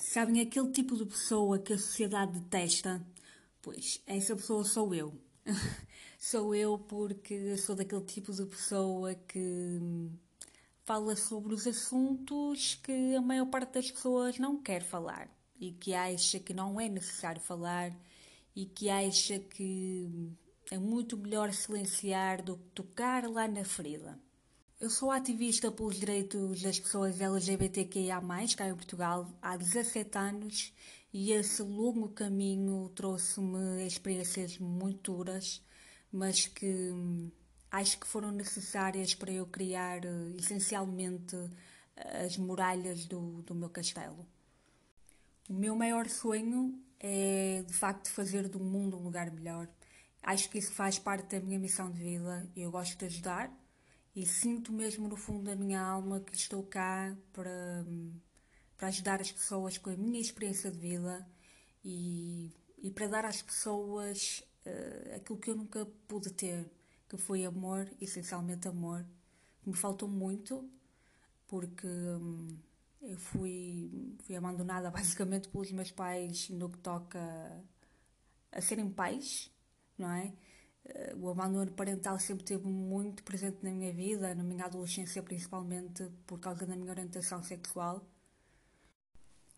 Sabem aquele tipo de pessoa que a sociedade detesta? Pois, essa pessoa sou eu. sou eu porque sou daquele tipo de pessoa que fala sobre os assuntos que a maior parte das pessoas não quer falar e que acha que não é necessário falar e que acha que é muito melhor silenciar do que tocar lá na ferida. Eu sou ativista pelos direitos das pessoas LGBTQIA+, cá em Portugal, há 17 anos e esse longo caminho trouxe-me experiências muito duras, mas que hum, acho que foram necessárias para eu criar eh, essencialmente as muralhas do, do meu castelo. O meu maior sonho é de facto fazer do mundo um lugar melhor. Acho que isso faz parte da minha missão de vida eu gosto de ajudar e sinto mesmo no fundo da minha alma que estou cá para, para ajudar as pessoas com a minha experiência de vida e, e para dar às pessoas uh, aquilo que eu nunca pude ter, que foi amor, essencialmente amor, que me faltou muito porque um, eu fui, fui abandonada basicamente pelos meus pais no que toca a serem pais, não é? O abandono parental sempre esteve muito presente na minha vida, na minha adolescência principalmente por causa da minha orientação sexual.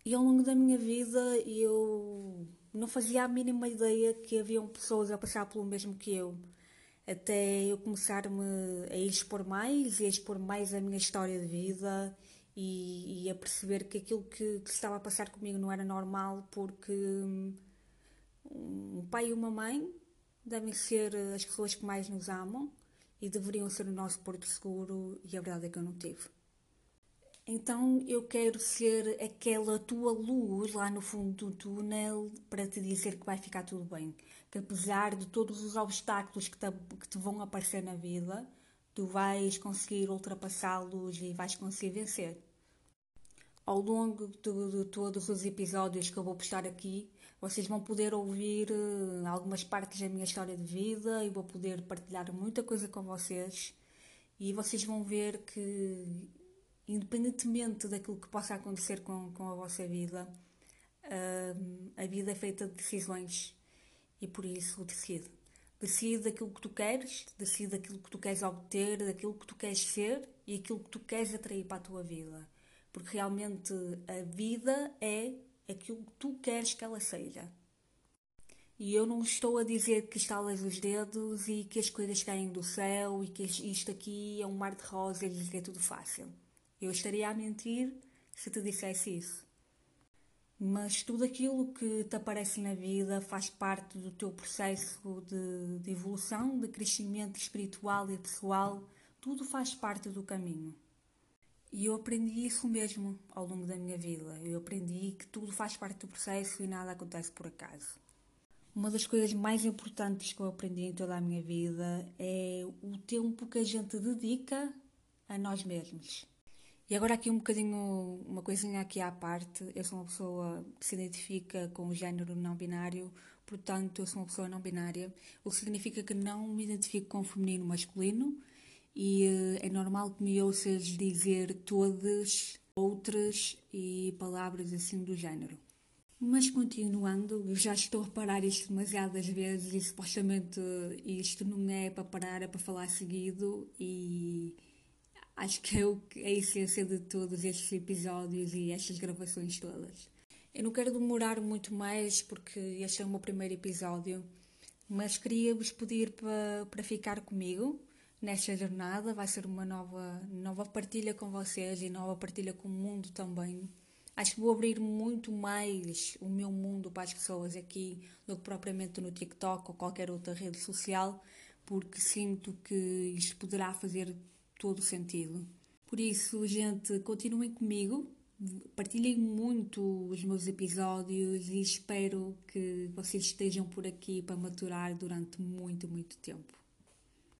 E ao longo da minha vida eu não fazia a mínima ideia que haviam pessoas a passar pelo mesmo que eu. Até eu começar-me a expor mais e a expor mais a minha história de vida e, e a perceber que aquilo que, que estava a passar comigo não era normal porque um pai e uma mãe devem ser eh, as pessoas que mais nos amam e deveriam ser o nosso porto seguro e a verdade é que eu não tive. Então eu quero ser aquela tua luz lá no fundo do túnel para te dizer que vai ficar tudo bem. Que apesar de todos os obstáculos que te, que te vão aparecer na vida, tu vais conseguir ultrapassá-los e vais conseguir vencer. Ao longo de, de todos os episódios que eu vou postar aqui, vocês vão poder ouvir uh, algumas partes da minha história de vida e vou poder partilhar muita coisa com vocês. E vocês vão ver que, independentemente daquilo que possa acontecer com, com a vossa vida, uh, a vida é feita de decisões e por isso decide. Decide aquilo que tu queres, decide aquilo que tu queres obter, aquilo que tu queres ser e aquilo que tu queres atrair para a tua vida. Porque realmente a vida é aquilo que tu queres que ela seja. E eu não estou a dizer que estalas os dedos e que as coisas caem do céu e que isto aqui é um mar de rosas e que é tudo fácil. Eu estaria a mentir se te dissesse isso. Mas tudo aquilo que te aparece na vida faz parte do teu processo de, de evolução, de crescimento espiritual e pessoal, tudo faz parte do caminho. E eu aprendi isso mesmo ao longo da minha vida. Eu aprendi que tudo faz parte do processo e nada acontece por acaso. Uma das coisas mais importantes que eu aprendi em toda a minha vida é o tempo que a gente dedica a nós mesmos. E agora aqui um bocadinho, uma coisinha aqui à parte. Eu sou uma pessoa que se identifica com o género não binário, portanto eu sou uma pessoa não binária, o que significa que não me identifico com feminino masculino, e uh, é normal que me ouças dizer todas, outras e palavras assim do género. Mas continuando, eu já estou a reparar isto demasiadas vezes e supostamente isto não é para parar, é para falar seguido e acho que é, o, é a essência de todos estes episódios e estas gravações todas. Eu não quero demorar muito mais porque este é o meu primeiro episódio, mas queria-vos pedir para, para ficar comigo nesta jornada. Vai ser uma nova, nova partilha com vocês e nova partilha com o mundo também. Acho que vou abrir muito mais o meu mundo para as pessoas aqui do que propriamente no TikTok ou qualquer outra rede social, porque sinto que isto poderá fazer todo o sentido. Por isso, gente, continuem comigo, partilhem muito os meus episódios e espero que vocês estejam por aqui para maturar durante muito, muito tempo.